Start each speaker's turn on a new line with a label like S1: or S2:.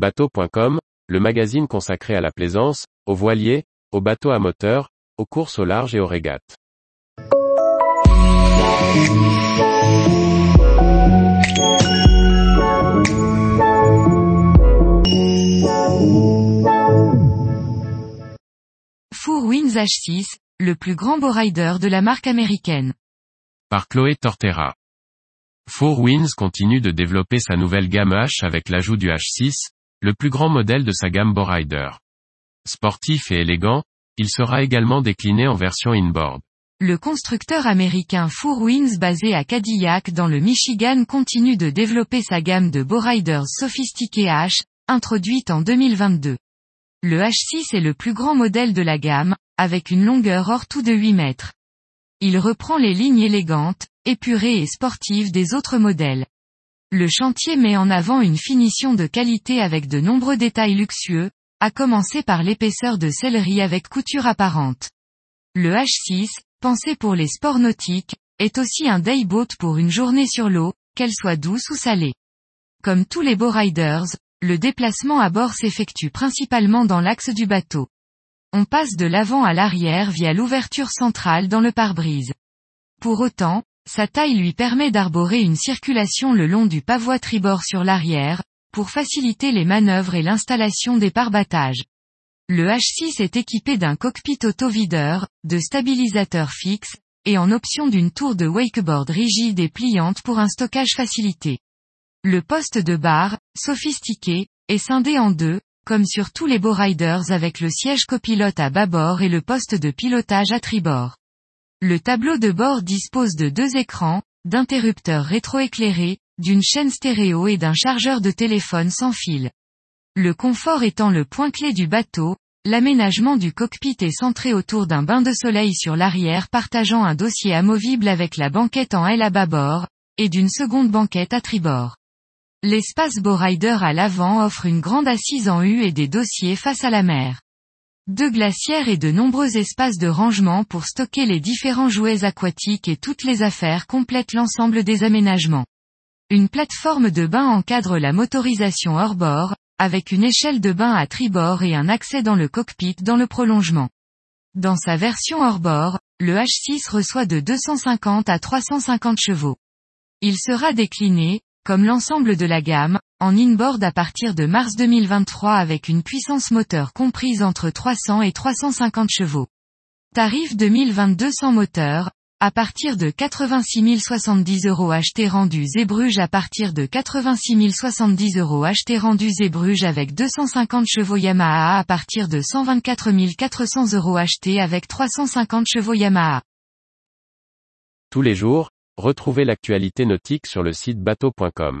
S1: Bateau.com, le magazine consacré à la plaisance, aux voiliers, aux bateaux à moteur, aux courses au large et aux régates.
S2: Four Winds H6, le plus grand rider de la marque américaine.
S1: Par Chloé Tortera. Four Winds continue de développer sa nouvelle gamme H avec l'ajout du H6, le plus grand modèle de sa gamme Bowrider. Sportif et élégant, il sera également décliné en version inboard.
S2: Le constructeur américain Four Winds basé à Cadillac dans le Michigan continue de développer sa gamme de Bowriders sophistiqués H, introduite en 2022. Le H6 est le plus grand modèle de la gamme, avec une longueur hors tout de 8 mètres. Il reprend les lignes élégantes, épurées et sportives des autres modèles. Le chantier met en avant une finition de qualité avec de nombreux détails luxueux, à commencer par l'épaisseur de céleri avec couture apparente. Le H6, pensé pour les sports nautiques, est aussi un dayboat pour une journée sur l'eau, qu'elle soit douce ou salée. Comme tous les beaux riders, le déplacement à bord s'effectue principalement dans l'axe du bateau. On passe de l'avant à l'arrière via l'ouverture centrale dans le pare-brise. Pour autant, sa taille lui permet d'arborer une circulation le long du pavois tribord sur l'arrière, pour faciliter les manœuvres et l'installation des pare-battages. Le H6 est équipé d'un cockpit auto-videur, de stabilisateurs fixes, et en option d'une tour de wakeboard rigide et pliante pour un stockage facilité. Le poste de barre, sophistiqué, est scindé en deux, comme sur tous les beaux riders avec le siège copilote à bâbord et le poste de pilotage à tribord. Le tableau de bord dispose de deux écrans, d'interrupteurs rétroéclairés, d'une chaîne stéréo et d'un chargeur de téléphone sans fil. Le confort étant le point clé du bateau, l'aménagement du cockpit est centré autour d'un bain de soleil sur l'arrière partageant un dossier amovible avec la banquette en L à bâbord, et d'une seconde banquette à tribord. L'espace Bowrider à l'avant offre une grande assise en U et des dossiers face à la mer. Deux glacières et de nombreux espaces de rangement pour stocker les différents jouets aquatiques et toutes les affaires complètent l'ensemble des aménagements. Une plateforme de bain encadre la motorisation hors bord, avec une échelle de bain à tribord et un accès dans le cockpit dans le prolongement. Dans sa version hors bord, le H6 reçoit de 250 à 350 chevaux. Il sera décliné, comme l'ensemble de la gamme, en inboard à partir de mars 2023 avec une puissance moteur comprise entre 300 et 350 chevaux. Tarif 2022 sans moteur, à partir de 86 070 euros acheté rendu Zébruge à partir de 86 070 euros acheté rendu Zébruge avec 250 chevaux Yamaha à partir de 124 400 euros acheté avec 350 chevaux Yamaha.
S1: Tous les jours, Retrouvez l'actualité nautique sur le site bateau.com.